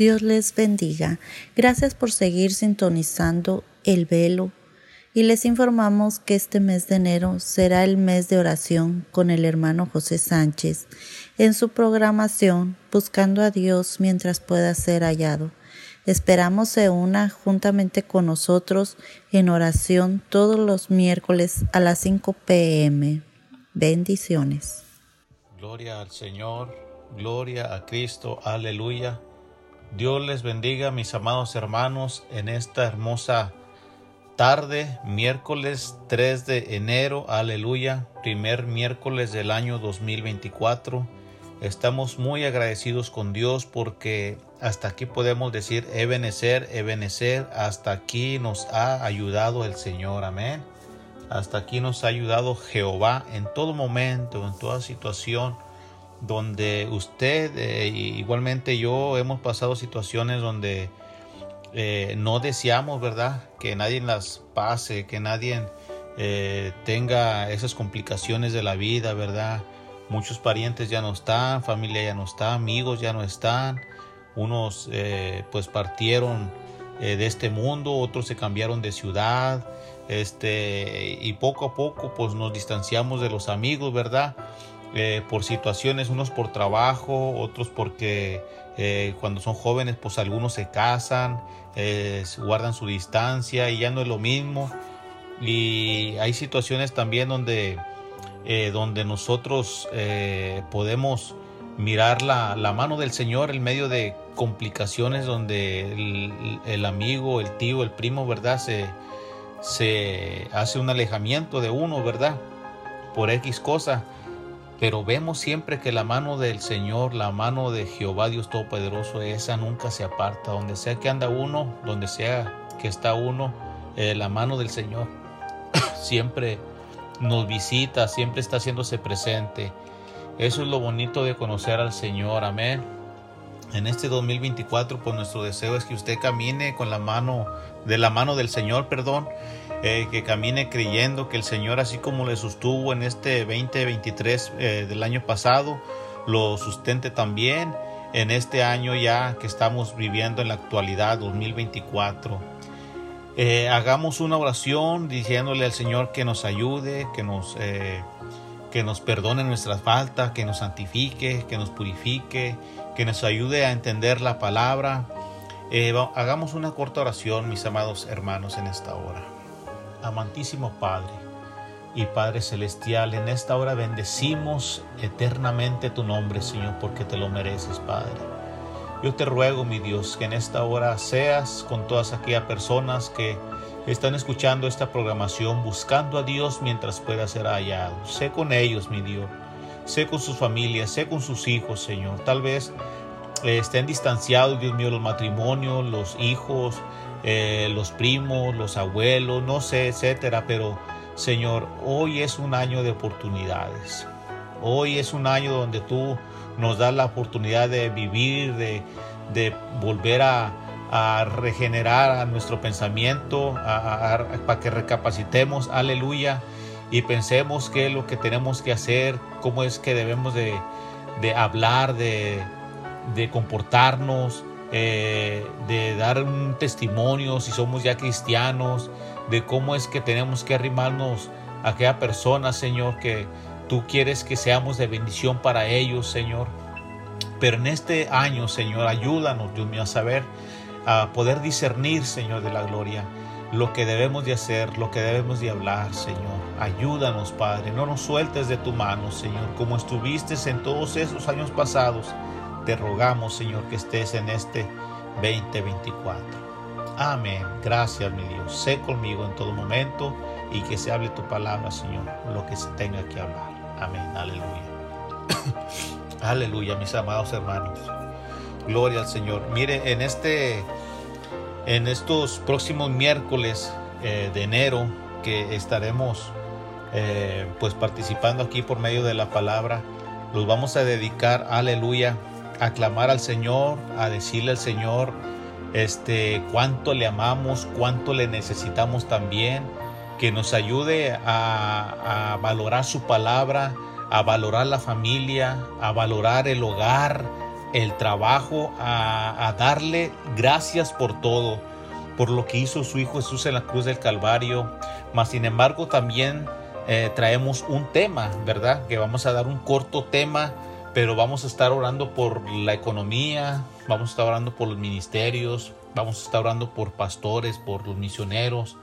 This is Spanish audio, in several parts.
Dios les bendiga. Gracias por seguir sintonizando el velo y les informamos que este mes de enero será el mes de oración con el hermano José Sánchez en su programación Buscando a Dios mientras pueda ser hallado. Esperamos se una juntamente con nosotros en oración todos los miércoles a las 5 pm. Bendiciones. Gloria al Señor, gloria a Cristo, aleluya. Dios les bendiga, mis amados hermanos, en esta hermosa tarde, miércoles 3 de enero, aleluya, primer miércoles del año 2024. Estamos muy agradecidos con Dios porque hasta aquí podemos decir Ebenecer, Ebenecer, hasta aquí nos ha ayudado el Señor, amén. Hasta aquí nos ha ayudado Jehová en todo momento, en toda situación donde usted, eh, igualmente yo, hemos pasado situaciones donde eh, no deseamos, ¿verdad? Que nadie las pase, que nadie eh, tenga esas complicaciones de la vida, ¿verdad? Muchos parientes ya no están, familia ya no está, amigos ya no están, unos pues partieron de este mundo, otros se cambiaron de ciudad, este, y poco a poco pues nos distanciamos de los amigos, ¿verdad? Eh, por situaciones, unos por trabajo, otros porque eh, cuando son jóvenes, pues algunos se casan, eh, guardan su distancia y ya no es lo mismo. y hay situaciones también donde, donde nosotros podemos mirar la, mano del Señor en medio de complicaciones donde el, amigo, el tío, el primo, ¿verdad? Se, se hace un alejamiento de uno, ¿verdad? Por X cosa. Pero vemos siempre que la mano del Señor, la mano de Jehová Dios Todopoderoso, esa nunca se aparta. Donde sea que anda uno, donde sea que está uno, eh, la mano del Señor siempre nos visita, siempre está haciéndose presente. Eso es lo bonito de conocer al Señor, amén. En este 2024, pues nuestro deseo es que usted camine con la mano, de la mano del Señor, perdón, eh, que camine creyendo que el Señor, así como le sostuvo en este 2023 eh, del año pasado, lo sustente también en este año ya que estamos viviendo en la actualidad 2024. Eh, hagamos una oración diciéndole al Señor que nos ayude, que nos, que nos perdone nuestras faltas, que nos santifique, que nos purifique, que nos ayude a entender la palabra. Hagamos una corta oración, mis amados hermanos, en esta hora. Amantísimo Padre y Padre Celestial, en esta hora bendecimos eternamente tu nombre, Señor, porque te lo mereces, Padre. Yo te ruego, mi Dios, que en esta hora seas con todas aquellas personas que están escuchando esta programación, buscando a Dios mientras pueda ser hallado. Sé con ellos, mi Dios. Sé con sus familias, sé con sus hijos, Señor. Tal vez eh, estén distanciados, Dios mío, los matrimonios, los hijos, eh, los primos, los abuelos, no sé, etcétera. Pero, Señor, hoy es un año de oportunidades. Hoy es un año donde tú nos da la oportunidad de vivir, de, volver a, regenerar a nuestro pensamiento, para que recapacitemos, aleluya, y pensemos qué es lo que tenemos que hacer, cómo es que debemos de, hablar, de, comportarnos, eh, de dar un testimonio si somos ya cristianos, de cómo es que tenemos que arrimarnos a aquella persona, Señor, que, Tú quieres que seamos de bendición para ellos, Señor. Pero en este año, Señor, ayúdanos, Dios mío, a saber, a poder discernir, Señor, de la gloria, lo que debemos de hacer, lo que debemos de hablar, Señor. Ayúdanos, Padre, no nos sueltes de tu mano, Señor, como estuviste en todos esos años pasados. Te rogamos, Señor, que estés en este 2024. Amén. Gracias, mi Dios. Sé conmigo en todo momento y que se hable tu palabra, Señor, lo que se tenga que hablar. Amén. Aleluya. Aleluya, mis amados hermanos. Gloria al Señor. Mire, en este, en estos próximos miércoles eh, de enero que estaremos eh, pues participando aquí por medio de la palabra, los vamos a dedicar, aleluya, a clamar al Señor, a decirle al Señor, este, cuánto le amamos, cuánto le necesitamos también que nos ayude a, valorar su palabra, a valorar la familia, a valorar el hogar, el trabajo, a, darle gracias por todo, por lo que hizo su Hijo Jesús en la cruz del Calvario. Mas, sin embargo, también eh, traemos un tema, ¿verdad? Que vamos a dar un corto tema, pero vamos a estar orando por la economía, vamos a estar orando por los ministerios, vamos a estar orando por pastores, por los misioneros,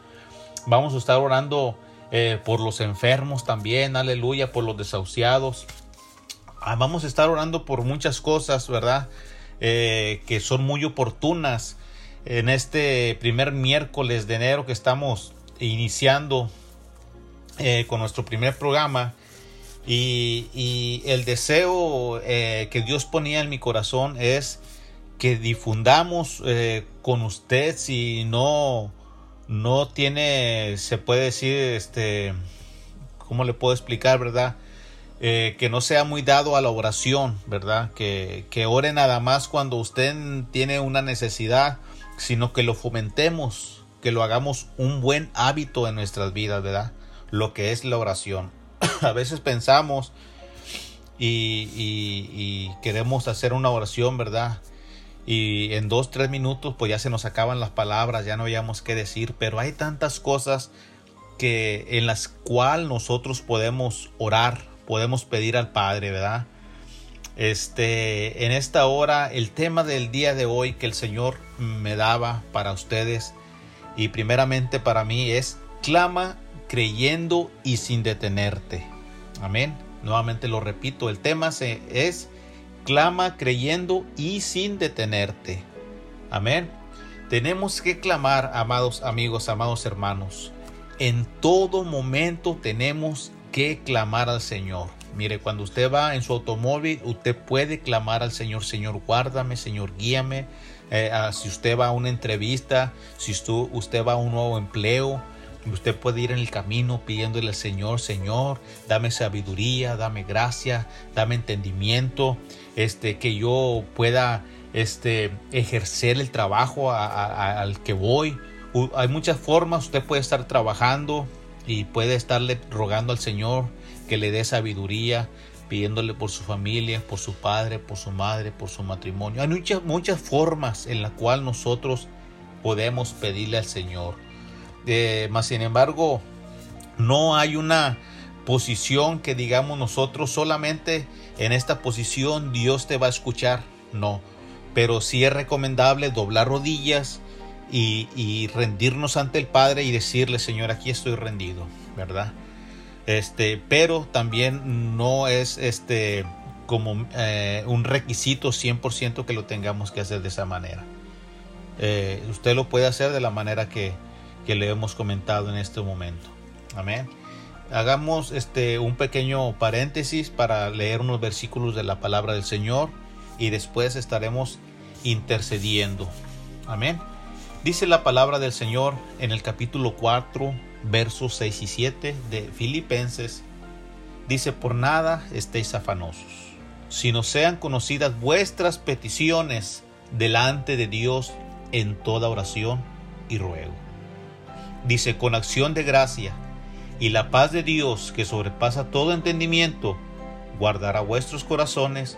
Vamos a estar orando eh, por los enfermos también, aleluya, por los desahuciados. Ah, vamos a estar orando por muchas cosas, ¿verdad? Eh, que son muy oportunas en este primer miércoles de enero que estamos iniciando eh, con nuestro primer programa. Y, el deseo que Dios ponía en mi corazón es que difundamos con usted, si no no tiene, se puede decir, este, ¿cómo le puedo explicar, verdad? Eh, que no sea muy dado a la oración, ¿verdad? Que, que ore nada más cuando usted tiene una necesidad, sino que lo fomentemos, que lo hagamos un buen hábito en nuestras vidas, ¿verdad? Lo que es la oración. a veces pensamos y, queremos hacer una oración, ¿verdad? y en dos, tres minutos pues ya se nos acaban las palabras, ya no habíamos qué decir, pero hay tantas cosas que en las cuales nosotros podemos orar, podemos pedir al Padre, ¿verdad? Este, en esta hora, el tema del día de hoy que el Señor me daba para ustedes y primeramente para mí es clama creyendo y sin detenerte. Amén. Nuevamente lo repito, el tema es clama creyendo y sin detenerte. Amén. Tenemos que clamar, amados amigos, amados hermanos. En todo momento tenemos que clamar al Señor. Mire, cuando usted va en su automóvil, usted puede clamar al Señor, Señor, guárdame, Señor, guíame. Eh, ah, si usted va a una entrevista, si usted va a un nuevo empleo, Usted puede ir en el camino pidiéndole al Señor, Señor, dame sabiduría, dame gracia, dame entendimiento, este, que yo pueda este, ejercer el trabajo al que voy. hay muchas formas, usted puede estar trabajando y puede estarle rogando al Señor que le dé sabiduría, pidiéndole por su familia, por su padre, por su madre, por su matrimonio. Hay muchas, muchas formas en las cuales nosotros podemos pedirle al Señor. Eh, más sin embargo, no hay una posición que digamos nosotros solamente en esta posición Dios te va a escuchar. No, pero sí es recomendable doblar rodillas y, rendirnos ante el Padre y decirle, Señor, aquí estoy rendido, ¿verdad? Este, pero también no es este como eh, un requisito 100% que lo tengamos que hacer de esa manera. Eh, usted lo puede hacer de la manera que, que le hemos comentado en este momento. Amén. Hagamos este un pequeño paréntesis para leer unos versículos de la palabra del Señor y después estaremos intercediendo. Amén. Dice la palabra del Señor en el capítulo 4, versos 6 y 7 de Filipenses. Dice, por nada estéis afanosos, sino sean conocidas vuestras peticiones delante de Dios en toda oración y ruego dice, con acción de gracia, y la paz de Dios, que sobrepasa todo entendimiento, guardará vuestros corazones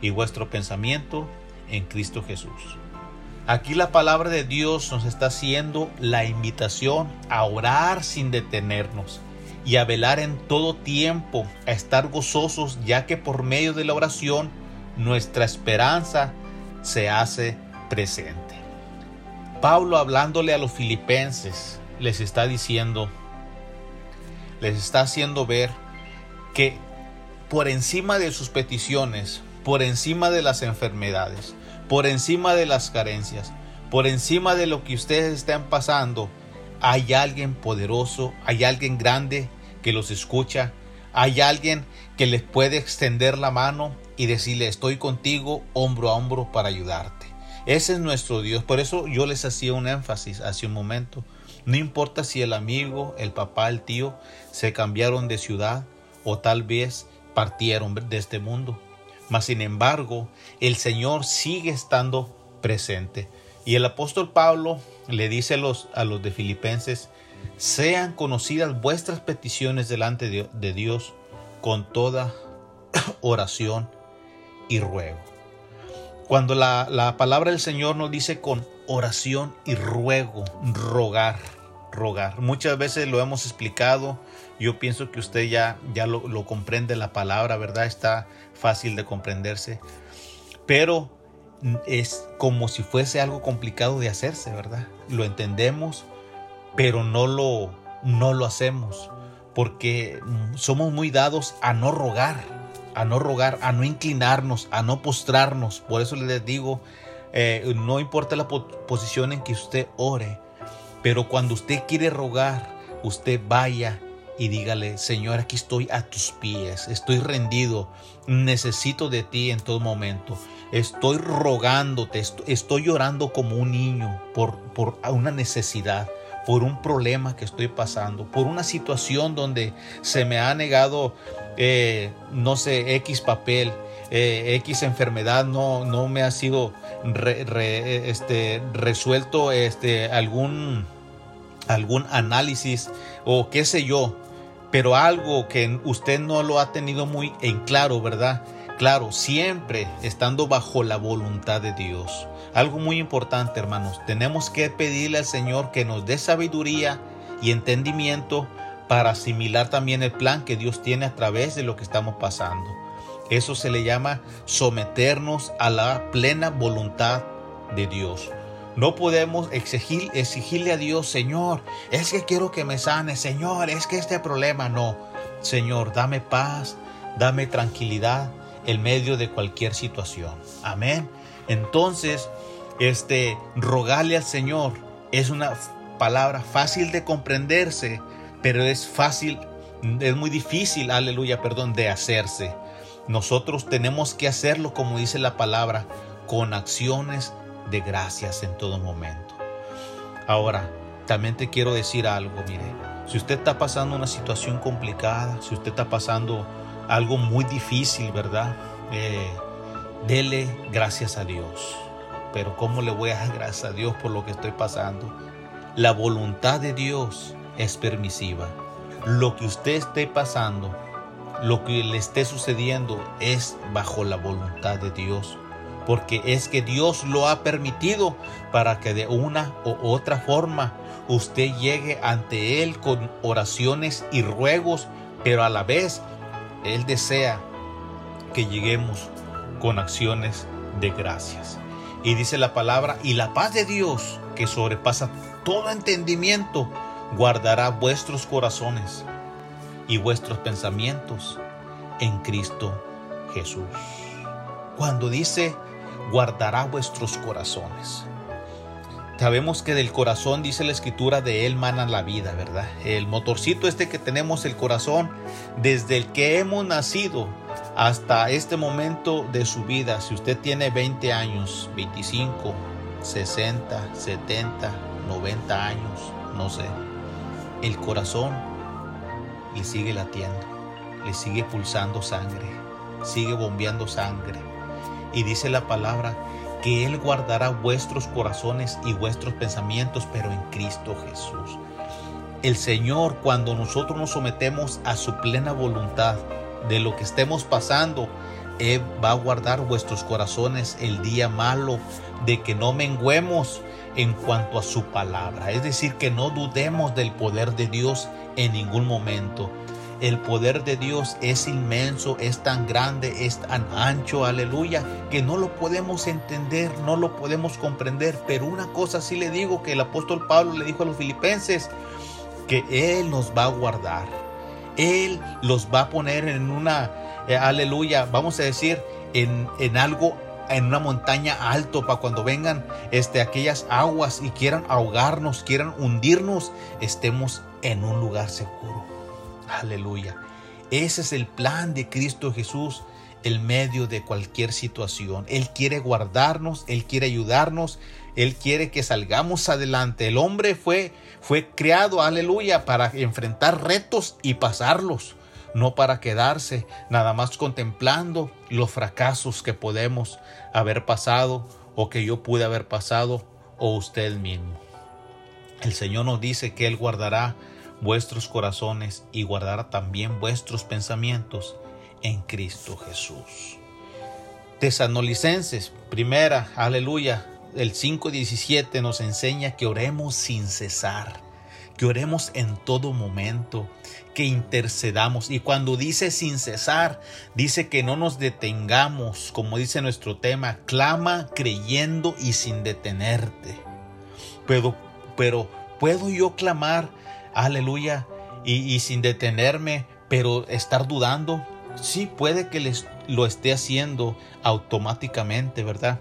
y vuestro pensamiento en Cristo Jesús. Aquí la palabra de Dios nos está haciendo la invitación a orar sin detenernos y a velar en todo tiempo, a estar gozosos, ya que por medio de la oración nuestra esperanza se hace presente. Pablo hablándole a los filipenses, les está diciendo, les está haciendo ver que por encima de sus peticiones, por encima de las enfermedades, por encima de las carencias, por encima de lo que ustedes están pasando, hay alguien poderoso, hay alguien grande que los escucha, hay alguien que les puede extender la mano y decirle estoy contigo hombro a hombro para ayudarte. Ese es nuestro Dios. Por eso yo les hacía un énfasis hace un momento. No importa si el amigo, el papá, el tío se cambiaron de ciudad o tal vez partieron de este mundo. Mas sin embargo, el Señor sigue estando presente. Y el apóstol Pablo le dice a los, de Filipenses, sean conocidas vuestras peticiones delante de, de Dios con toda oración y ruego. Cuando la, la palabra del Señor nos dice con oración y ruego, rogar, rogar. Muchas veces lo hemos explicado. Yo pienso que usted ya, ya lo, comprende la palabra, ¿verdad? Está fácil de comprenderse. Pero es como si fuese algo complicado de hacerse, ¿verdad? Lo entendemos, pero no lo, no lo hacemos porque somos muy dados a no rogar, a no rogar, a no inclinarnos, a no postrarnos. Por eso les digo, eh, no importa la posición en que usted ore, pero cuando usted quiere rogar, usted vaya y dígale, Señor, aquí estoy a tus pies, estoy rendido, necesito de ti en todo momento, estoy rogándote, estoy llorando como un niño por, por una necesidad por un problema que estoy pasando, por una situación donde se me ha negado, eh, no sé, X papel, eh, X enfermedad no, no me ha sido este, resuelto este, algún, algún análisis o qué sé yo, pero algo que usted no lo ha tenido muy en claro, ¿verdad? Claro, siempre estando bajo la voluntad de Dios. Algo muy importante, hermanos, tenemos que pedirle al Señor que nos dé sabiduría y entendimiento para asimilar también el plan que Dios tiene a través de lo que estamos pasando. Eso se le llama someternos a la plena voluntad de Dios. No podemos exigir, exigirle a Dios, Señor, es que quiero que me sane, Señor, es que este problema no. Señor, dame paz, dame tranquilidad en medio de cualquier situación. Amén. Entonces, este, rogarle al Señor es una palabra fácil de comprenderse, pero es fácil, es muy difícil, aleluya, perdón, de hacerse. Nosotros tenemos que hacerlo, como dice la palabra, con acciones de gracias en todo momento. Ahora, también te quiero decir algo, mire, si usted está pasando una situación complicada, si usted está pasando algo muy difícil, ¿verdad? Eh, dele gracias a Dios. Pero ¿cómo le voy a dar gracias a Dios por lo que estoy pasando? La voluntad de Dios es permisiva. Lo que usted esté pasando lo que le esté sucediendo es bajo la voluntad de Dios. Porque es que Dios lo ha permitido para que de una u otra forma usted llegue ante Él con oraciones y ruegos, pero a la vez Él desea que lleguemos con acciones de gracias. Y dice la palabra, y la paz de Dios, que sobrepasa todo entendimiento, guardará vuestros corazones y vuestros pensamientos en Cristo Jesús. Cuando dice, guardará vuestros corazones. Sabemos que del corazón, dice la escritura, de él mana la vida, ¿verdad? El motorcito este que tenemos, el corazón, desde el que hemos nacido hasta este momento de su vida, si usted tiene 20 años, 25, 60, 70, 90 años, no sé, el corazón le sigue latiendo, le sigue pulsando sangre, sigue bombeando sangre. Y dice la palabra que Él guardará vuestros corazones y vuestros pensamientos, pero en Cristo Jesús. El Señor, cuando nosotros nos sometemos a su plena voluntad de lo que estemos pasando, Él va a guardar vuestros corazones el día malo, de que no menguemos en cuanto a su palabra. Es decir, que no dudemos del poder de Dios en ningún momento. El poder de Dios es inmenso, es tan grande, es tan ancho, aleluya, que no lo podemos entender, no lo podemos comprender. Pero una cosa sí le digo que el apóstol Pablo le dijo a los filipenses, que Él nos va a guardar. Él los va a poner en una, eh, aleluya, vamos a decir, en, en algo en una montaña alto para cuando vengan este, aquellas aguas y quieran ahogarnos, quieran hundirnos, estemos en un lugar seguro. Aleluya. Ese es el plan de Cristo Jesús en medio de cualquier situación. Él quiere guardarnos, Él quiere ayudarnos, Él quiere que salgamos adelante. El hombre fue, fue creado, aleluya, para enfrentar retos y pasarlos no para quedarse nada más contemplando los fracasos que podemos haber pasado o que yo pude haber pasado o usted mismo. El Señor nos dice que Él guardará vuestros corazones y guardará también vuestros pensamientos en Cristo Jesús. Tesanolicenses, primera, aleluya, el 5.17 nos enseña que oremos sin cesar que oremos en todo momento, que intercedamos. Y cuando dice sin cesar, dice que no nos detengamos, como dice nuestro tema, clama creyendo y sin detenerte. Pero, pero puedo yo clamar, aleluya, y, sin detenerme, pero estar dudando. Sí, puede que les, lo esté haciendo automáticamente, ¿verdad?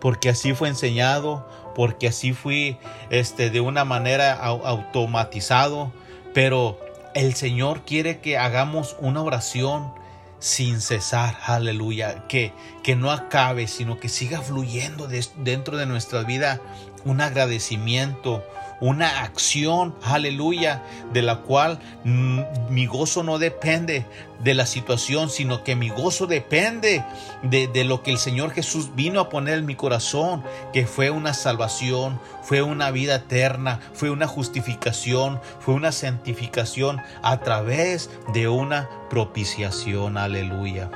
porque así fue enseñado, porque así fui este, de una manera automatizado, pero el Señor quiere que hagamos una oración sin cesar, aleluya, que, que no acabe, sino que siga fluyendo dentro de nuestra vida un agradecimiento, una acción, aleluya, de la cual mi gozo no depende de la situación, sino que mi gozo depende de, de, lo que el Señor Jesús vino a poner en mi corazón, que fue una salvación, fue una vida eterna, fue una justificación, fue una santificación a través de una propiciación, aleluya.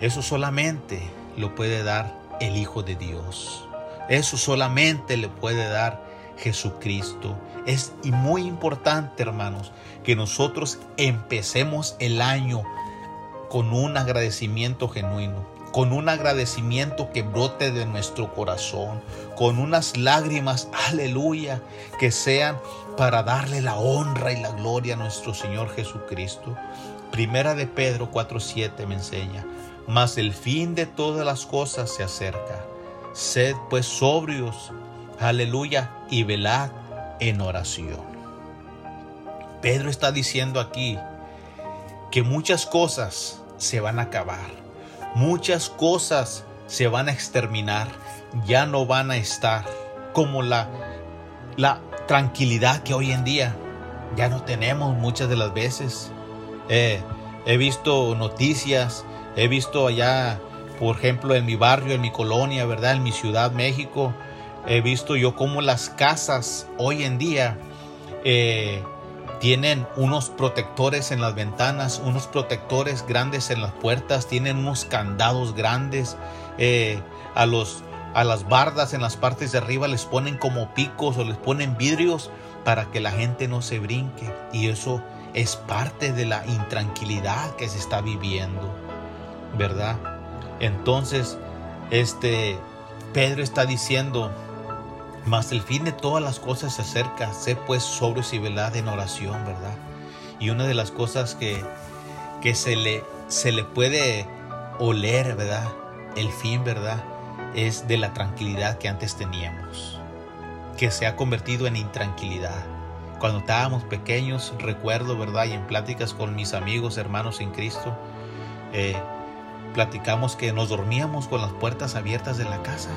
Eso solamente lo puede dar el Hijo de Dios. Eso solamente le puede dar Jesucristo. Es muy importante, hermanos, que nosotros empecemos el año con un agradecimiento genuino. con un agradecimiento que brote de nuestro corazón, con unas lágrimas, aleluya, que sean para darle la honra y la gloria a nuestro Señor Jesucristo. Primera de Pedro 4:7 me enseña, mas el fin de todas las cosas se acerca. Sed pues sobrios, aleluya, y velad en oración. Pedro está diciendo aquí que muchas cosas se van a acabar, muchas cosas se van a exterminar, ya no van a estar como la, la tranquilidad que hoy en día ya no tenemos muchas de las veces. Eh, he visto noticias, he visto allá, por ejemplo, en mi barrio, en mi colonia, ¿verdad? En mi ciudad, México, he visto yo cómo las casas hoy en día eh, tienen unos protectores en las ventanas, unos protectores grandes en las puertas, tienen unos candados grandes. Eh, a, los, a las bardas en las partes de arriba les ponen como picos o les ponen vidrios para que la gente no se brinque. Y eso es parte de la intranquilidad que se está viviendo, ¿verdad? Entonces, este Pedro está diciendo, mas el fin de todas las cosas se acerca, sé pues sobrios y velad en oración, ¿verdad? Y una de las cosas que, que se, le, se le puede oler, ¿verdad? El fin, ¿verdad? Es de la tranquilidad que antes teníamos, que se ha convertido en intranquilidad. Cuando estábamos pequeños, recuerdo, ¿verdad? Y en pláticas con mis amigos, hermanos en Cristo, eh, platicamos que nos dormíamos con las puertas abiertas de la casa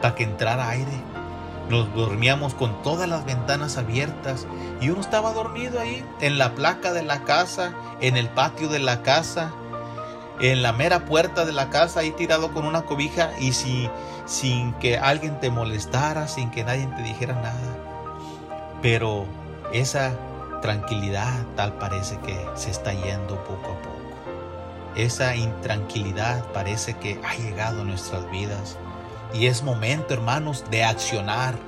para que entrara aire nos dormíamos con todas las ventanas abiertas y uno estaba dormido ahí, en la placa de la casa, en el patio de la casa, en la mera puerta de la casa, ahí tirado con una cobija y si, sin que alguien te molestara, sin que nadie te dijera nada. Pero esa tranquilidad tal parece que se está yendo poco a poco. Esa intranquilidad parece que ha llegado a nuestras vidas. Y es momento, hermanos, de accionar.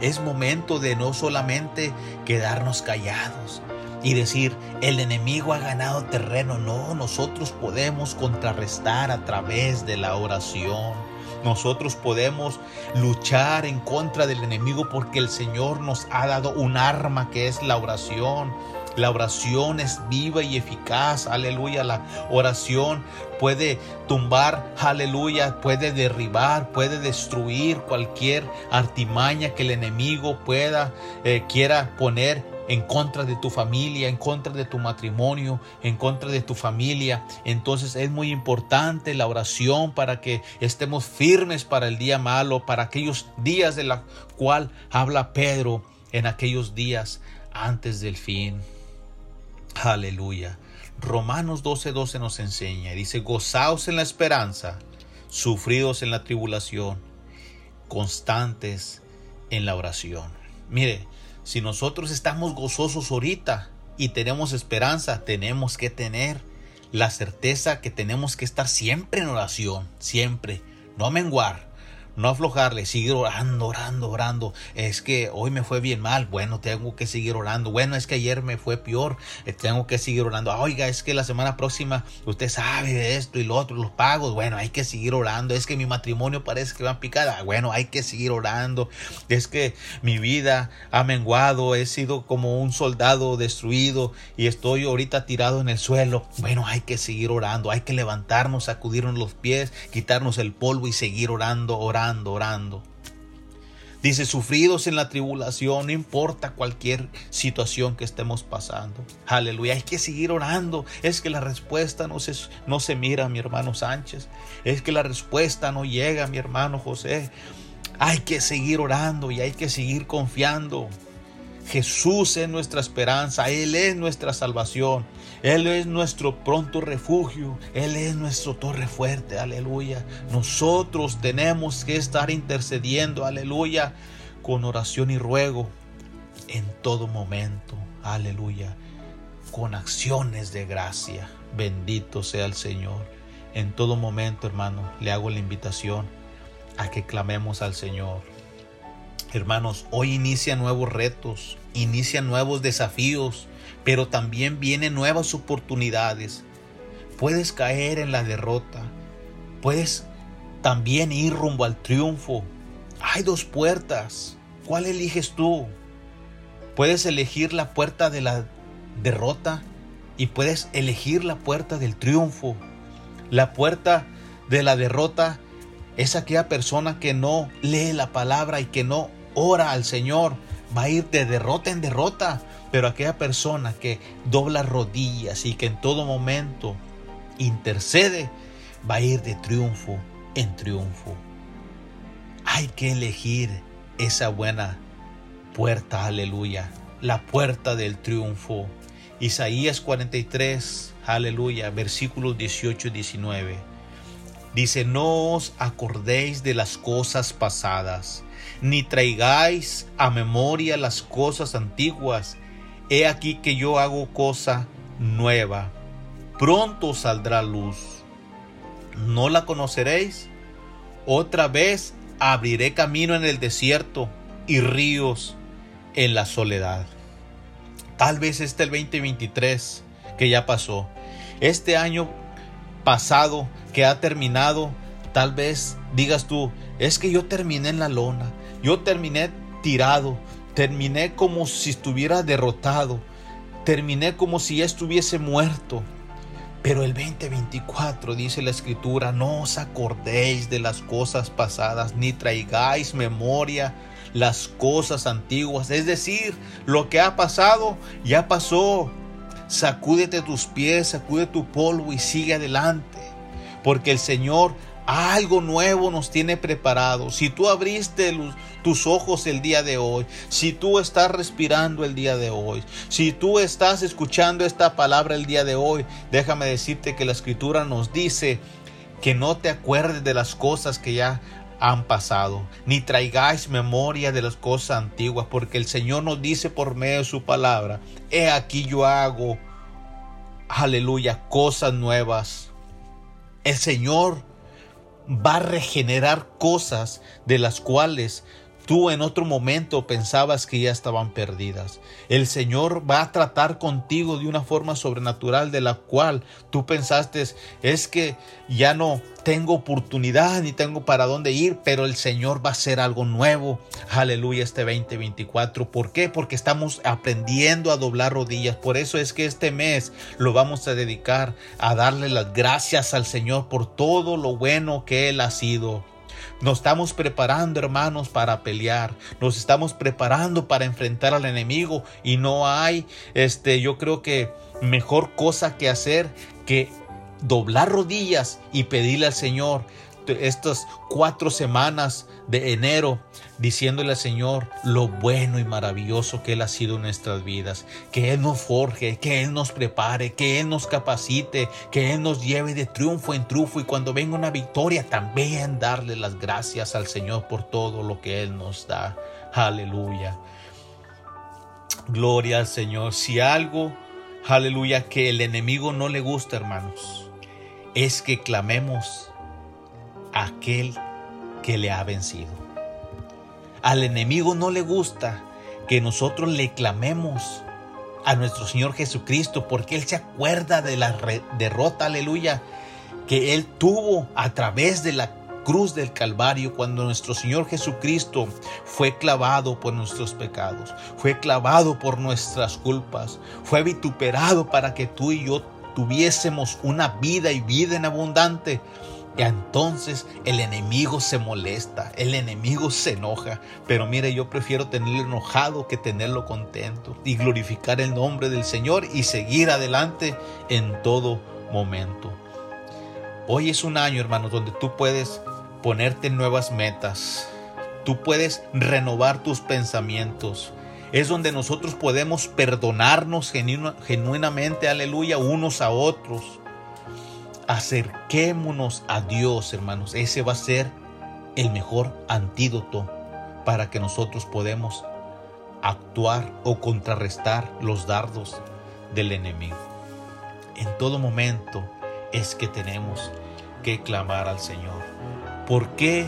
Es momento de no solamente quedarnos callados y decir, el enemigo ha ganado terreno. No, nosotros podemos contrarrestar a través de la oración. Nosotros podemos luchar en contra del enemigo porque el Señor nos ha dado un arma que es la oración. La oración es viva y eficaz, aleluya. La oración puede tumbar, aleluya, puede derribar, puede destruir cualquier artimaña que el enemigo pueda, eh, quiera poner en contra de tu familia, en contra de tu matrimonio, en contra de tu familia. Entonces es muy importante la oración para que estemos firmes para el día malo, para aquellos días de la cual habla Pedro en aquellos días antes del fin. Aleluya. Romanos 12:12 12 nos enseña y dice, gozaos en la esperanza, sufridos en la tribulación, constantes en la oración. Mire, si nosotros estamos gozosos ahorita y tenemos esperanza, tenemos que tener la certeza que tenemos que estar siempre en oración, siempre, no menguar, no aflojarle, seguir orando, orando, orando. Es que hoy me fue bien mal, bueno, tengo que seguir orando. Bueno, es que ayer me fue peor, eh, tengo que seguir orando. Ah, oiga, es que la semana próxima usted sabe de esto y lo otro, los pagos, bueno, hay que seguir orando. Es que mi matrimonio parece que va picada, bueno, hay que seguir orando. Es que mi vida ha menguado, he sido como un soldado destruido y estoy ahorita tirado en el suelo. Bueno, hay que seguir orando, hay que levantarnos, sacudirnos los pies, quitarnos el polvo y seguir orando, orando orando, Dice, sufridos en la tribulación, no importa cualquier situación que estemos pasando. Aleluya, hay que seguir orando. Es que la respuesta no se, no se mira, mi hermano Sánchez. Es que la respuesta no llega, mi hermano José. Hay que seguir orando y hay que seguir confiando. Jesús es nuestra esperanza, Él es nuestra salvación, Él es nuestro pronto refugio, Él es nuestro torre fuerte, aleluya. Nosotros tenemos que estar intercediendo, aleluya, con oración y ruego en todo momento, aleluya, con acciones de gracia. Bendito sea el Señor. En todo momento, hermano, le hago la invitación a que clamemos al Señor Hermanos, hoy inicia nuevos retos, inicia nuevos desafíos, pero también vienen nuevas oportunidades. Puedes caer en la derrota, puedes también ir rumbo al triunfo. Hay dos puertas. ¿Cuál eliges tú? Puedes elegir la puerta de la derrota y puedes elegir la puerta del triunfo. La puerta de la derrota es aquella persona que no lee la palabra y que no ora al Señor. Va a ir de derrota en derrota. Pero aquella persona que dobla rodillas y que en todo momento intercede, va a ir de triunfo en triunfo. Hay que elegir esa buena puerta, aleluya, la puerta del triunfo. Isaías 43, aleluya, versículos 18 y 19. Dice, no os acordéis de las cosas pasadas, ni traigáis a memoria las cosas antiguas. He aquí que yo hago cosa nueva. Pronto saldrá luz. ¿No la conoceréis? Otra vez abriré camino en el desierto y ríos en la soledad. Tal vez este el 2023 que ya pasó. Este año pasado que ha terminado, tal vez digas tú, es que yo terminé en la lona, yo terminé tirado, terminé como si estuviera derrotado, terminé como si ya estuviese muerto. Pero el 2024 dice la escritura, no os acordéis de las cosas pasadas, ni traigáis memoria las cosas antiguas. Es decir, lo que ha pasado, ya pasó. Sacúdete tus pies, sacude tu polvo y sigue adelante. Porque el Señor algo nuevo nos tiene preparado. Si tú abriste tus ojos el día de hoy, si tú estás respirando el día de hoy, si tú estás escuchando esta palabra el día de hoy, déjame decirte que la escritura nos dice que no te acuerdes de las cosas que ya han pasado, ni traigáis memoria de las cosas antiguas, porque el Señor nos dice por medio de su palabra, he aquí yo hago, aleluya, cosas nuevas. El Señor va a regenerar cosas de las cuales Tú en otro momento pensabas que ya estaban perdidas. El Señor va a tratar contigo de una forma sobrenatural de la cual tú pensaste es que ya no tengo oportunidad ni tengo para dónde ir, pero el Señor va a hacer algo nuevo. Aleluya este 2024. ¿Por qué? Porque estamos aprendiendo a doblar rodillas. Por eso es que este mes lo vamos a dedicar a darle las gracias al Señor por todo lo bueno que Él ha sido. Nos estamos preparando, hermanos, para pelear. Nos estamos preparando para enfrentar al enemigo y no hay, este, yo creo que mejor cosa que hacer que doblar rodillas y pedirle al Señor estas cuatro semanas de enero diciéndole al Señor lo bueno y maravilloso que Él ha sido en nuestras vidas, que Él nos forje, que Él nos prepare, que Él nos capacite, que Él nos lleve de triunfo en triunfo y cuando venga una victoria también darle las gracias al Señor por todo lo que Él nos da. Aleluya. Gloria al Señor. Si algo, aleluya, que el enemigo no le gusta, hermanos, es que clamemos aquel que le ha vencido. Al enemigo no le gusta que nosotros le clamemos a nuestro Señor Jesucristo porque Él se acuerda de la derrota, aleluya, que Él tuvo a través de la cruz del Calvario cuando nuestro Señor Jesucristo fue clavado por nuestros pecados, fue clavado por nuestras culpas, fue vituperado para que tú y yo tuviésemos una vida y vida en abundante. Entonces el enemigo se molesta, el enemigo se enoja. Pero mire, yo prefiero tenerlo enojado que tenerlo contento y glorificar el nombre del Señor y seguir adelante en todo momento. Hoy es un año, hermanos, donde tú puedes ponerte nuevas metas. Tú puedes renovar tus pensamientos. Es donde nosotros podemos perdonarnos genuinamente, aleluya, unos a otros acerquémonos a Dios, hermanos. Ese va a ser el mejor antídoto para que nosotros podamos actuar o contrarrestar los dardos del enemigo. En todo momento es que tenemos que clamar al Señor. ¿Por qué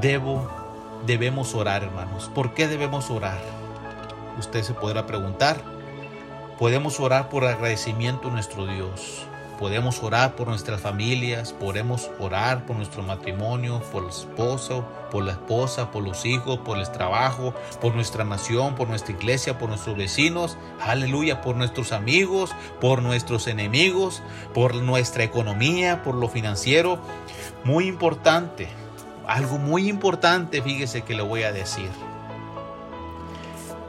debo, debemos orar, hermanos? ¿Por qué debemos orar? Usted se podrá preguntar. Podemos orar por agradecimiento a nuestro Dios podemos orar por nuestras familias, podemos orar por nuestro matrimonio, por el esposo, por la esposa, por los hijos, por el trabajo, por nuestra nación, por nuestra iglesia, por nuestros vecinos, aleluya, por nuestros amigos, por nuestros enemigos, por nuestra economía, por lo financiero. Muy importante, algo muy importante, fíjese que le voy a decir.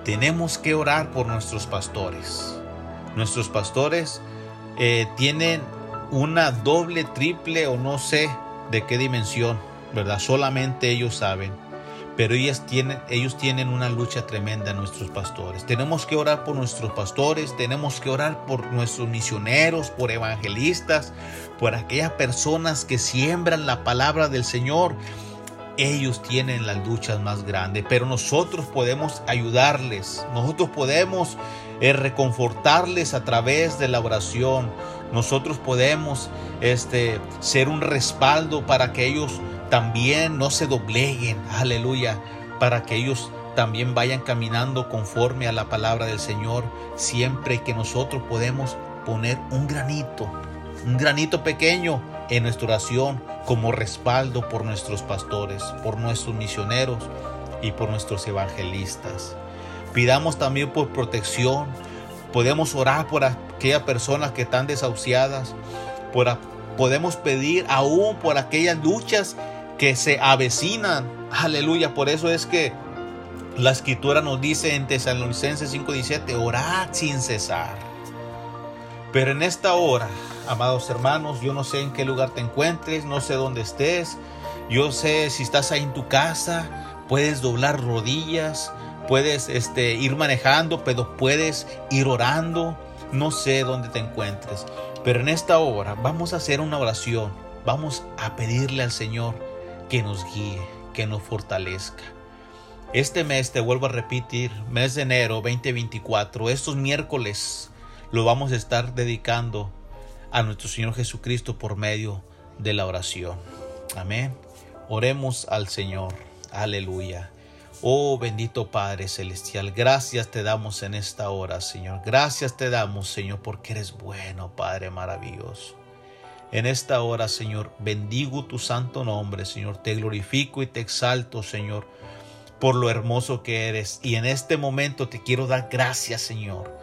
Tenemos que orar por nuestros pastores. Nuestros pastores eh, tienen una doble, triple o no sé de qué dimensión, ¿verdad? Solamente ellos saben. Pero ellos tienen, ellos tienen una lucha tremenda, nuestros pastores. Tenemos que orar por nuestros pastores, tenemos que orar por nuestros misioneros, por evangelistas, por aquellas personas que siembran la palabra del Señor ellos tienen las luchas más grandes, pero nosotros podemos ayudarles, nosotros podemos eh, reconfortarles a través de la oración, nosotros podemos este, ser un respaldo para que ellos también no se dobleguen, aleluya, para que ellos también vayan caminando conforme a la palabra del Señor, siempre que nosotros podemos poner un granito, un granito pequeño en nuestra oración como respaldo por nuestros pastores, por nuestros misioneros y por nuestros evangelistas. Pidamos también por protección. Podemos orar por aquellas personas que están desahuciadas. Por, podemos pedir aún por aquellas luchas que se avecinan. Aleluya. Por eso es que la escritura nos dice en Tesalonicenses 5:17, orad sin cesar. Pero en esta hora amados hermanos, yo no sé en qué lugar te encuentres, no sé dónde estés, yo sé si estás ahí en tu casa, puedes doblar rodillas, puedes este, ir manejando, pero puedes ir orando, no sé dónde te encuentres, pero en esta hora vamos a hacer una oración, vamos a pedirle al Señor que nos guíe, que nos fortalezca. Este mes, te vuelvo a repetir, mes de enero 2024, estos miércoles lo vamos a estar dedicando a nuestro Señor Jesucristo por medio de la oración. Amén. Oremos al Señor. Aleluya. Oh bendito Padre Celestial, gracias te damos en esta hora, Señor. Gracias te damos, Señor, porque eres bueno, Padre maravilloso. En esta hora, Señor, bendigo tu santo nombre, Señor. Te glorifico y te exalto, Señor, por lo hermoso que eres. Y en este momento te quiero dar gracias, Señor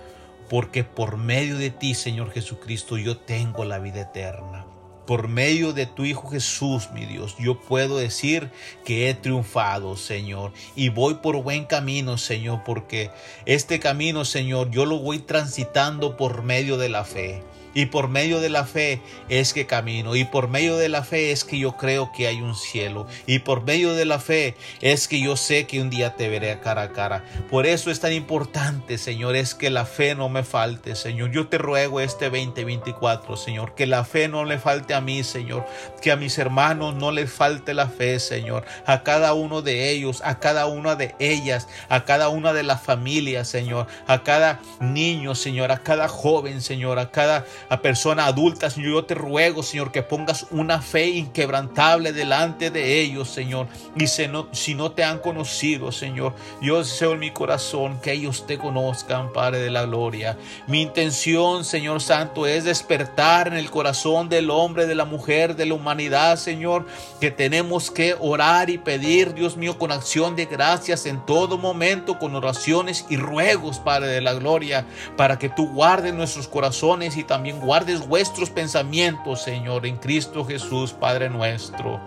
porque por medio de ti, Señor Jesucristo, yo tengo la vida eterna. Por medio de tu Hijo Jesús, mi Dios, yo puedo decir que he triunfado, Señor, y voy por buen camino, Señor, porque este camino, Señor, yo lo voy transitando por medio de la fe. Y por medio de la fe es que camino. Y por medio de la fe es que yo creo que hay un cielo. Y por medio de la fe es que yo sé que un día te veré cara a cara. Por eso es tan importante, Señor, es que la fe no me falte, Señor. Yo te ruego este 2024, Señor, que la fe no le falte a mí, Señor. Que a mis hermanos no les falte la fe, Señor. A cada uno de ellos, a cada una de ellas, a cada una de las familias, Señor. A cada niño, Señor. A cada joven, Señor. A cada a persona adulta, Señor, yo te ruego, Señor, que pongas una fe inquebrantable delante de ellos, Señor. Y si no, si no te han conocido, Señor, yo deseo en mi corazón que ellos te conozcan, Padre de la gloria. Mi intención, Señor Santo, es despertar en el corazón del hombre, de la mujer, de la humanidad, Señor, que tenemos que orar y pedir, Dios mío, con acción de gracias en todo momento, con oraciones y ruegos, Padre de la gloria, para que tú guardes nuestros corazones y también guardes vuestros pensamientos, Señor, en Cristo Jesús, Padre nuestro.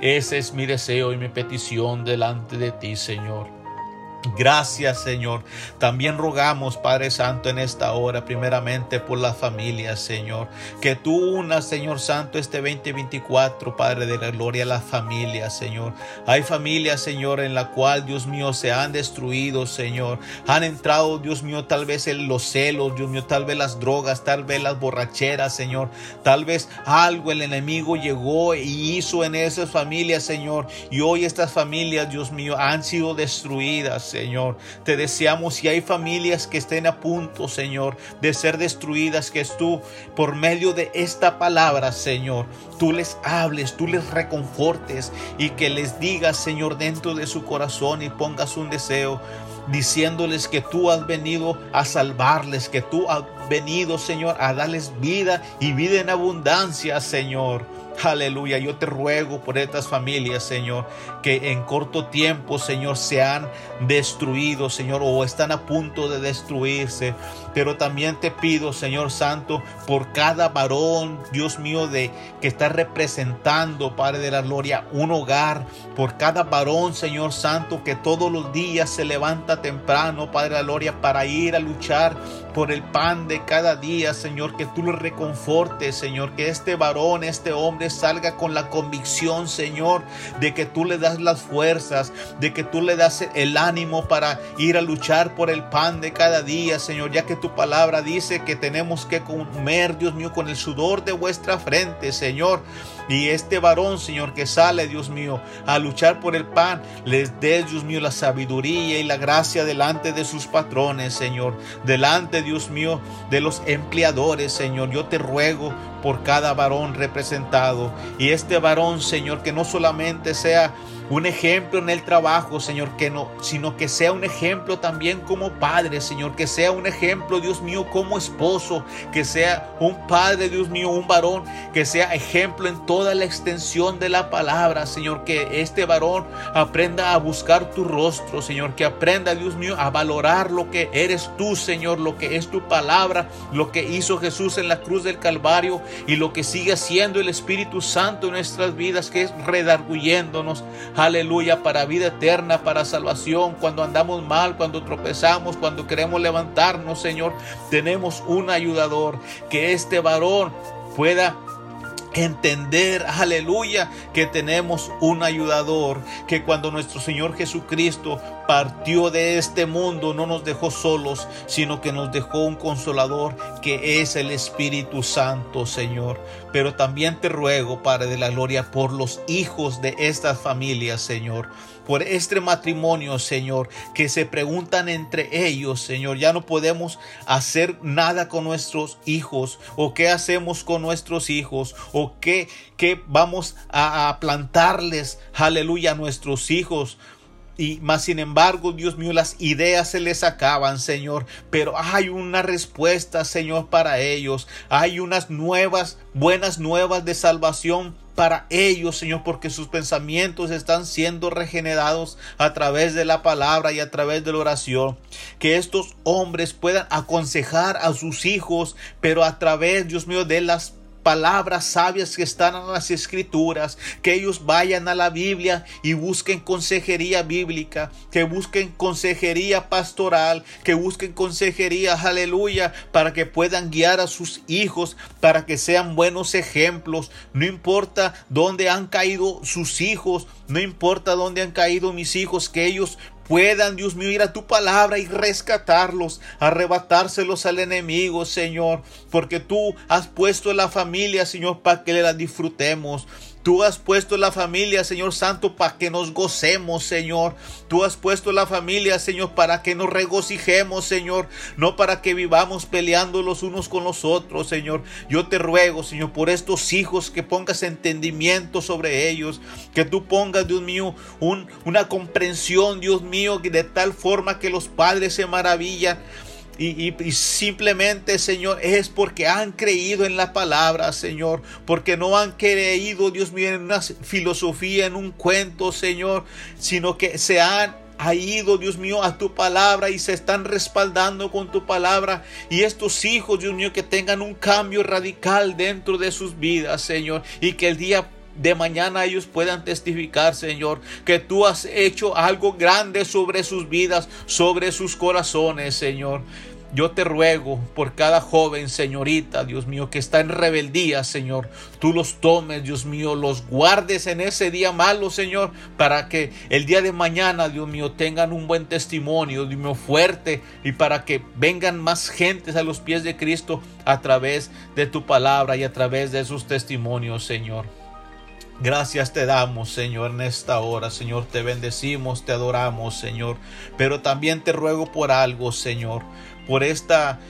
Ese es mi deseo y mi petición delante de ti, Señor. Gracias Señor. También rogamos Padre Santo en esta hora primeramente por las familias Señor. Que tú unas Señor Santo este 2024 Padre de la gloria a las familias Señor. Hay familias Señor en la cual Dios mío se han destruido Señor. Han entrado Dios mío tal vez en los celos Dios mío tal vez las drogas tal vez las borracheras Señor. Tal vez algo el enemigo llegó y hizo en esas familias Señor. Y hoy estas familias Dios mío han sido destruidas Señor. Te deseamos si hay familias que estén a punto, Señor, de ser destruidas, que tú, por medio de esta palabra, Señor, tú les hables, tú les reconfortes y que les digas, Señor, dentro de su corazón y pongas un deseo diciéndoles que tú has venido a salvarles, que tú has venido, Señor, a darles vida y vida en abundancia, Señor. Aleluya, yo te ruego por estas familias, Señor, que en corto tiempo, Señor, se han destruido, Señor, o están a punto de destruirse. Pero también te pido, Señor Santo, por cada varón, Dios mío, de que está representando, Padre de la Gloria, un hogar, por cada varón, Señor Santo, que todos los días se levanta temprano, Padre de la Gloria, para ir a luchar por el pan de cada día, Señor, que tú lo reconfortes, Señor, que este varón, este hombre salga con la convicción, Señor, de que tú le das las fuerzas, de que tú le das el ánimo para ir a luchar por el pan de cada día, Señor, ya que tu palabra dice que tenemos que comer, Dios mío, con el sudor de vuestra frente, Señor. Y este varón, Señor, que sale, Dios mío, a luchar por el pan, les dé, Dios mío, la sabiduría y la gracia delante de sus patrones, Señor. Delante, Dios mío, de los empleadores, Señor. Yo te ruego por cada varón representado. Y este varón, Señor, que no solamente sea un ejemplo en el trabajo, Señor, que no, sino que sea un ejemplo también como padre, Señor, que sea un ejemplo, Dios mío, como esposo, que sea un padre, Dios mío, un varón, que sea ejemplo en toda la extensión de la palabra, Señor, que este varón aprenda a buscar tu rostro, Señor, que aprenda, Dios mío, a valorar lo que eres tú, Señor, lo que es tu palabra, lo que hizo Jesús en la cruz del Calvario y lo que sigue haciendo el Espíritu Santo en nuestras vidas, que es redarguyéndonos aleluya, para vida eterna, para salvación, cuando andamos mal, cuando tropezamos, cuando queremos levantarnos, Señor, tenemos un ayudador, que este varón pueda entender, aleluya, que tenemos un ayudador, que cuando nuestro Señor Jesucristo partió de este mundo no nos dejó solos, sino que nos dejó un consolador que es el Espíritu Santo, Señor. Pero también te ruego, Padre de la Gloria, por los hijos de estas familias, Señor por este matrimonio, Señor, que se preguntan entre ellos, Señor, ya no podemos hacer nada con nuestros hijos, o qué hacemos con nuestros hijos, o qué, qué vamos a, plantarles, aleluya, a nuestros hijos. Y más sin embargo, Dios mío, las ideas se les acaban, Señor. Pero hay una respuesta, Señor, para ellos. Hay unas nuevas, buenas nuevas de salvación para ellos, Señor, porque sus pensamientos están siendo regenerados a través de la palabra y a través de la oración. Que estos hombres puedan aconsejar a sus hijos, pero a través, Dios mío, de las palabras sabias que están en las escrituras, que ellos vayan a la Biblia y busquen consejería bíblica, que busquen consejería pastoral, que busquen consejería, aleluya, para que puedan guiar a sus hijos, para que sean buenos ejemplos. No importa dónde han caído sus hijos, no importa dónde han caído mis hijos, que ellos puedan, Dios mío, ir a tu palabra y rescatarlos, arrebatárselos al enemigo, Señor, porque tú has puesto la familia, Señor, para que la disfrutemos. Tú has puesto la familia, Señor Santo, para que nos gocemos, Señor. Tú has puesto la familia, Señor, para que nos regocijemos, Señor. No para que vivamos peleando los unos con los otros, Señor. Yo te ruego, Señor, por estos hijos que pongas entendimiento sobre ellos. Que tú pongas, Dios mío, una comprensión, Dios mío, de tal forma que los padres se maravillan y, simplemente, Señor, es porque han creído en la palabra, Señor, porque no han creído, Dios mío, en una filosofía, en un cuento, Señor, sino que se han ido, Dios mío, a tu palabra y se están respaldando con tu palabra. Y estos hijos, Dios mío, que tengan un cambio radical dentro de sus vidas, Señor, y que el día de mañana ellos puedan testificar, Señor, que tú has hecho algo grande sobre sus vidas, sobre sus corazones, Señor. Yo te ruego por cada joven, señorita, Dios mío, que está en rebeldía, Señor. Tú los tomes, Dios mío, los guardes en ese día malo, Señor, para que el día de mañana, Dios mío, tengan un buen testimonio, Dios mío, fuerte, y para que vengan más gentes a los pies de Cristo a través de tu palabra y a través de sus testimonios, Señor. Gracias te damos, Señor, en esta hora, Señor. Te bendecimos, te adoramos, Señor. Pero también te ruego por algo, Señor. Por esta,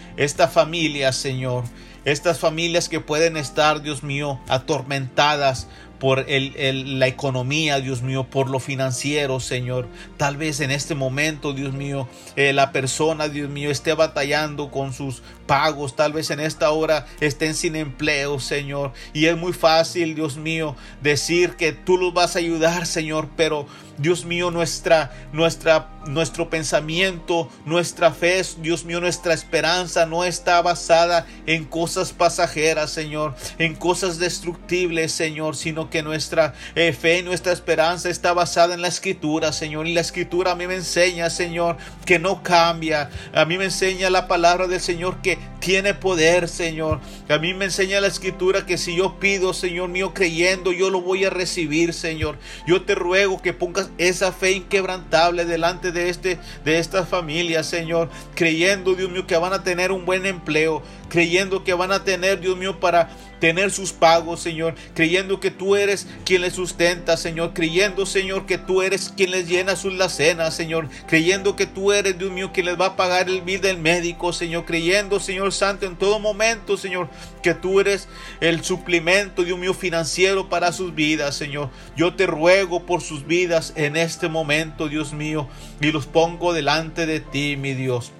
familia, Señor. Estas familias que pueden estar, Dios mío, atormentadas por el, la economía, Dios mío, por lo financiero, Señor. Tal vez en este momento, Dios mío, eh, la persona, Dios mío, esté batallando con sus pagos, tal vez en esta hora estén sin empleo, Señor. Y es muy fácil, Dios mío, decir que tú los vas a ayudar, Señor, pero Dios mío, nuestra, nuestra, nuestro pensamiento, nuestra fe, Dios mío, nuestra esperanza no está basada en cosas pasajeras, Señor, en cosas destructibles, Señor, sino que nuestra eh, fe y nuestra esperanza está basada en la escritura, Señor. Y la escritura a mí me enseña, Señor, que no cambia. A mí me enseña la palabra del Señor que tiene poder, Señor. A mí me enseña la escritura que si yo pido, Señor mío, creyendo, yo lo voy a recibir, Señor. Yo te ruego que pongas esa fe inquebrantable delante de este de estas familias, Señor, creyendo, Dios mío, que van a tener un buen empleo, creyendo que van a tener, Dios mío, para tener sus pagos, Señor, creyendo que tú eres quien les sustenta, Señor, creyendo, Señor, que tú eres quien les llena sus lacenas, Señor, creyendo que tú eres, Dios mío, quien les va a pagar el bill del médico, Señor, creyendo, Señor Santo, en todo momento, Señor, que tú eres el suplemento, Dios mío, financiero para sus vidas, Señor. Yo te ruego por sus vidas en este momento, Dios mío, y los pongo delante de ti, mi Dios.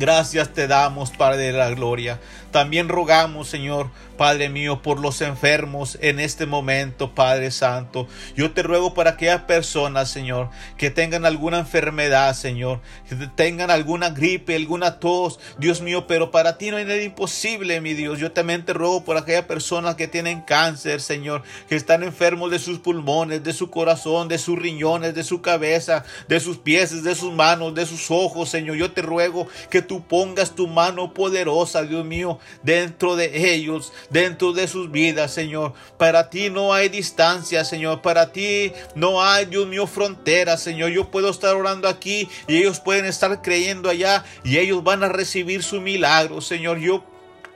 Gracias te damos, Padre de la Gloria. También rogamos, Señor, Padre mío, por los enfermos en este momento, Padre Santo. Yo te ruego para aquellas personas, Señor, que tengan alguna enfermedad, Señor, que tengan alguna gripe, alguna tos, Dios mío, pero para ti no hay nada imposible, mi Dios. Yo también te ruego por aquellas personas que tienen cáncer, Señor, que están enfermos de sus pulmones, de su corazón, de sus riñones, de su cabeza, de sus pies, de sus manos, de sus ojos, Señor. Yo te ruego que tú pongas tu mano poderosa, Dios mío, dentro de ellos, dentro de sus vidas, Señor. Para ti no hay distancia, Señor. Para ti no hay, Dios mío, frontera, Señor. Yo puedo estar orando aquí y ellos pueden estar creyendo allá y ellos van a recibir su milagro, Señor. Yo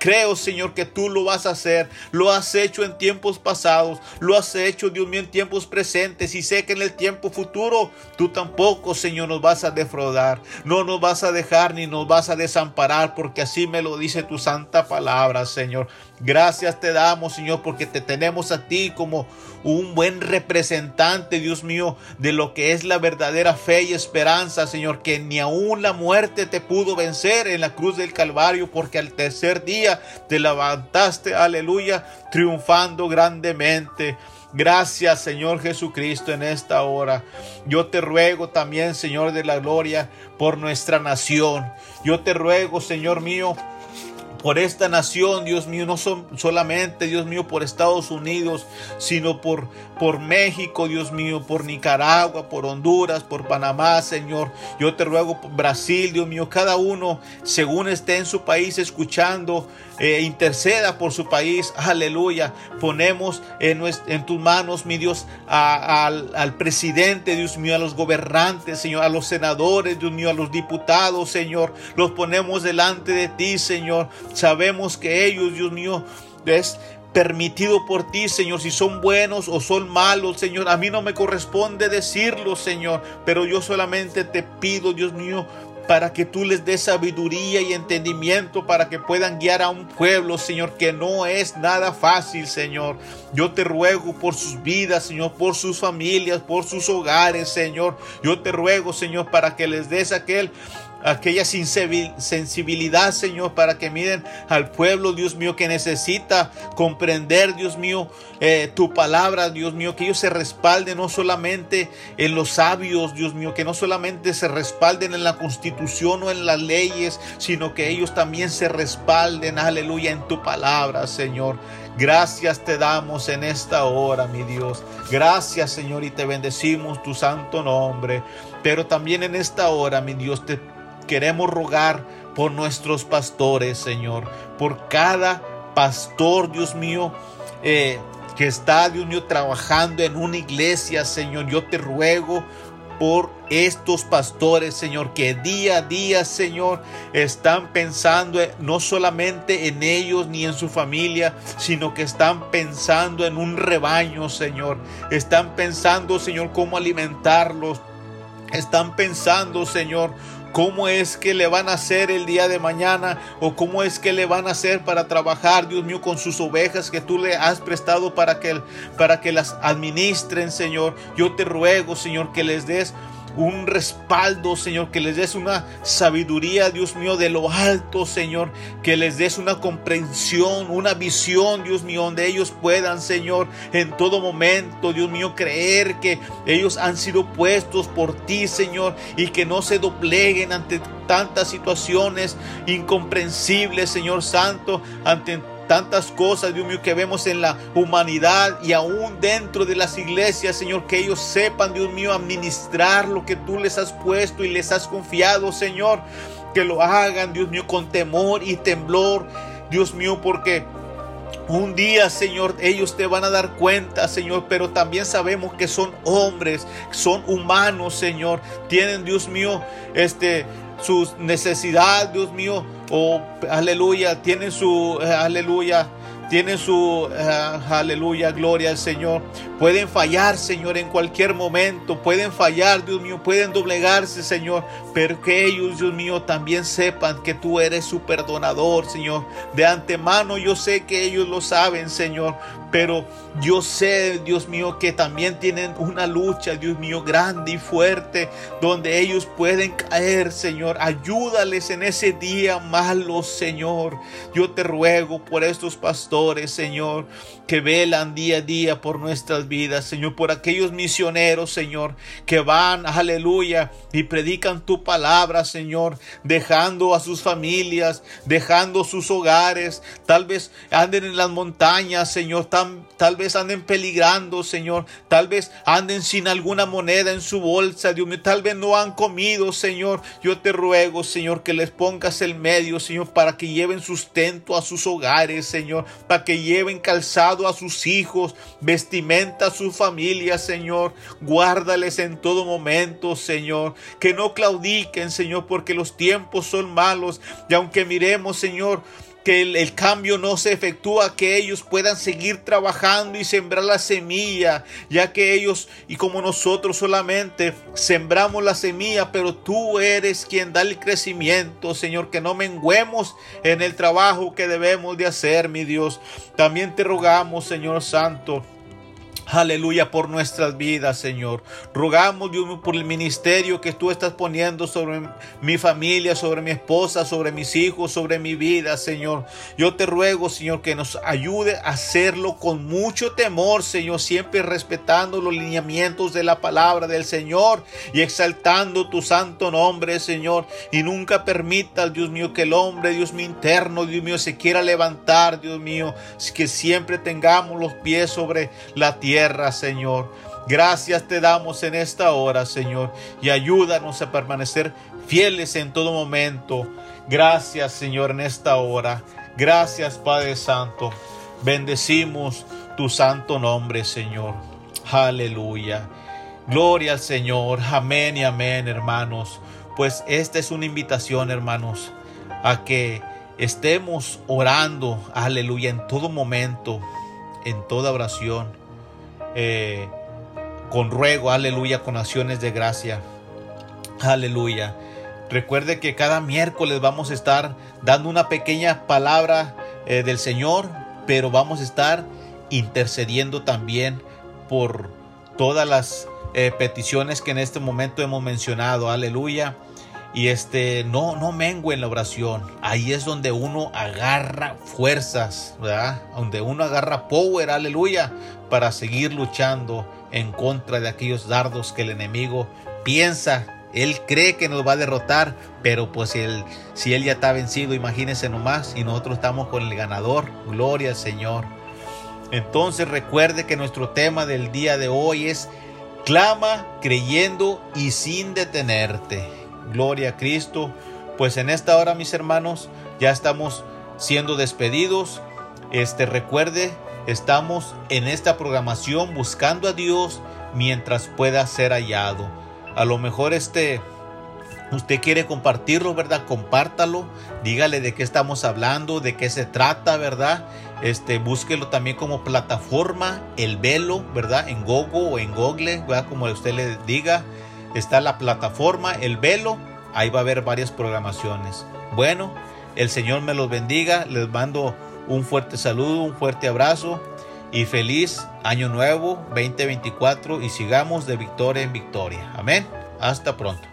Creo, Señor, que tú lo vas a hacer. Lo has hecho en tiempos pasados. Lo has hecho, Dios mío, en tiempos presentes. Y sé que en el tiempo futuro tú tampoco, Señor, nos vas a defraudar. No nos vas a dejar ni nos vas a desamparar, porque así me lo dice tu santa palabra, Señor. Gracias te damos, Señor, porque te tenemos a ti como un buen representante, Dios mío, de lo que es la verdadera fe y esperanza, Señor, que ni aún la muerte te pudo vencer en la cruz del Calvario, porque al tercer día te levantaste, aleluya, triunfando grandemente. Gracias, Señor Jesucristo, en esta hora. Yo te ruego también, Señor de la gloria, por nuestra nación. Yo te ruego, Señor mío, por esta nación, Dios mío, no son solamente, Dios mío, por Estados Unidos, sino por, por México, Dios mío, por Nicaragua, por Honduras, por Panamá, Señor. Yo te ruego Brasil, Dios mío, cada uno, según esté en su país escuchando, eh, interceda por su país, aleluya. Ponemos en, tus manos, mi Dios, al, al presidente, Dios mío, a los gobernantes, Señor, a los senadores, Dios mío, a los diputados, Señor. Los ponemos delante de ti, Señor. Sabemos que ellos, Dios mío, es permitido por ti, Señor, si son buenos o son malos, Señor. A mí no me corresponde decirlo, Señor, pero yo solamente te pido, Dios mío, para que tú les des sabiduría y entendimiento para que puedan guiar a un pueblo, Señor, que no es nada fácil, Señor. Yo te ruego por sus vidas, Señor, por sus familias, por sus hogares, Señor. Yo te ruego, Señor, para que les des aquel aquella sensibilidad, Señor, para que miren al pueblo, Dios mío, que necesita comprender, Dios mío, eh, tu palabra, Dios mío, que ellos se respalden no solamente en los sabios, Dios mío, que no solamente se respalden en la constitución o en las leyes, sino que ellos también se respalden, aleluya, en tu palabra, Señor. Gracias te damos en esta hora, mi Dios. Gracias, Señor, y te bendecimos tu santo nombre. Pero también en esta hora, mi Dios, te queremos rogar por nuestros pastores, Señor, por cada pastor, Dios mío, eh, que está, Dios mío, trabajando en una iglesia, Señor. Yo te ruego por estos pastores, Señor, que día a día, Señor, están pensando no solamente en ellos ni en su familia, sino que están pensando en un rebaño, Señor. Están pensando, Señor, cómo alimentarlos. Están pensando, Señor, cómo es que le van a hacer el día de mañana o cómo es que le van a hacer para trabajar, Dios mío, con sus ovejas que tú le has prestado para que, para que las administren, Señor. Yo te ruego, Señor, que les des un respaldo, Señor, que les des una sabiduría, Dios mío, de lo alto, Señor, que les des una comprensión, una visión, Dios mío, donde ellos puedan, Señor, en todo momento, Dios mío, creer que ellos han sido puestos por ti, Señor, y que no se dobleguen ante tantas situaciones incomprensibles, Señor Santo, ante tantas cosas, Dios mío, que vemos en la humanidad y aún dentro de las iglesias, Señor, que ellos sepan, Dios mío, administrar lo que tú les has puesto y les has confiado, Señor, que lo hagan, Dios mío, con temor y temblor, Dios mío, porque un día, Señor, ellos te van a dar cuenta, Señor, pero también sabemos que son hombres, son humanos, Señor. Tienen, Dios mío, este, sus necesidades, Dios mío, oh, aleluya, tienen su, eh, aleluya, tienen su, eh, aleluya, gloria al Señor. Pueden fallar, Señor, en cualquier momento. Pueden fallar, Dios mío. Pueden doblegarse, Señor. Pero que ellos, Dios mío, también sepan que tú eres su perdonador, Señor. De antemano yo sé que ellos lo saben, Señor. Pero yo sé, Dios mío, que también tienen una lucha, Dios mío, grande y fuerte, donde ellos pueden caer, Señor. Ayúdales en ese día malo, Señor. Yo te ruego por estos pastores, Señor, que velan día a día por nuestras vidas, Señor, por aquellos misioneros, Señor, que van, aleluya, y predican tu palabra, Señor, dejando a sus familias, dejando sus hogares, tal vez anden en las montañas, Señor, vez anden peligrando, Señor. Tal vez anden sin alguna moneda en su bolsa, Dios. Tal vez no han comido, Señor. Yo te ruego, Señor, que les pongas el medio, Señor, para que lleven sustento a sus hogares, Señor. Para que lleven calzado a sus hijos, vestimenta a su familia, Señor. Guárdales en todo momento, Señor. Que no claudiquen, Señor, porque los tiempos son malos. Y aunque miremos, Señor, que el, cambio no se efectúa, que ellos puedan seguir trabajando y sembrar la semilla, ya que ellos y como nosotros solamente sembramos la semilla, pero tú eres quien da el crecimiento, Señor, que no menguemos en el trabajo que debemos de hacer, mi Dios. También te rogamos, Señor Santo, Aleluya por nuestras vidas, Señor. Rogamos, Dios por el ministerio que tú estás poniendo sobre mi familia, sobre mi esposa, sobre mis hijos, sobre mi vida, Señor. Yo te ruego, Señor, que nos ayude a hacerlo con mucho temor, Señor, siempre respetando los lineamientos de la palabra del Señor y exaltando tu santo nombre, Señor. Y nunca permita, Dios mío, que el hombre, Dios mío, interno, Dios mío, se quiera levantar, Dios mío, que siempre tengamos los pies sobre la tierra Señor. Gracias te damos en esta hora, Señor, y ayúdanos a permanecer fieles en todo momento. Gracias, Señor, en esta hora. Gracias, Padre Santo. Bendecimos tu santo nombre, Señor. Aleluya. Gloria al Señor. Amén y amén, hermanos. Pues esta es una invitación, hermanos, a que estemos orando, aleluya, en todo momento, en toda oración eh, con ruego, aleluya, con acciones de gracia. Aleluya. Recuerde que cada miércoles vamos a estar dando una pequeña palabra eh, del Señor, pero vamos a estar intercediendo también por todas las eh, peticiones que en este momento hemos mencionado. Aleluya. Y este, no, no mengue en la oración. Ahí es donde uno agarra fuerzas, ¿verdad? Donde uno agarra power, aleluya, para seguir luchando en contra de aquellos dardos que el enemigo piensa. Él cree que nos va a derrotar, pero pues él, si él ya está vencido, imagínense nomás, y nosotros estamos con el ganador. Gloria al Señor. Entonces recuerde que nuestro tema del día de hoy es clama creyendo y sin detenerte. Gloria a Cristo. Pues en esta hora, mis hermanos, ya estamos siendo despedidos. Este recuerde, estamos en esta programación buscando a Dios mientras pueda ser hallado. A lo mejor este usted quiere compartirlo, ¿verdad? Compártalo, dígale de qué estamos hablando, de qué se trata, ¿verdad? Este, búsquelo también como plataforma, el velo, ¿verdad? En Gogo o en Google, ¿verdad? Como usted le diga está la plataforma El Velo ahí va a haber varias programaciones. Bueno, el Señor me los bendiga, les mando un fuerte saludo, un fuerte abrazo y feliz año nuevo 2024 y sigamos de victoria en victoria. Amén. Hasta pronto.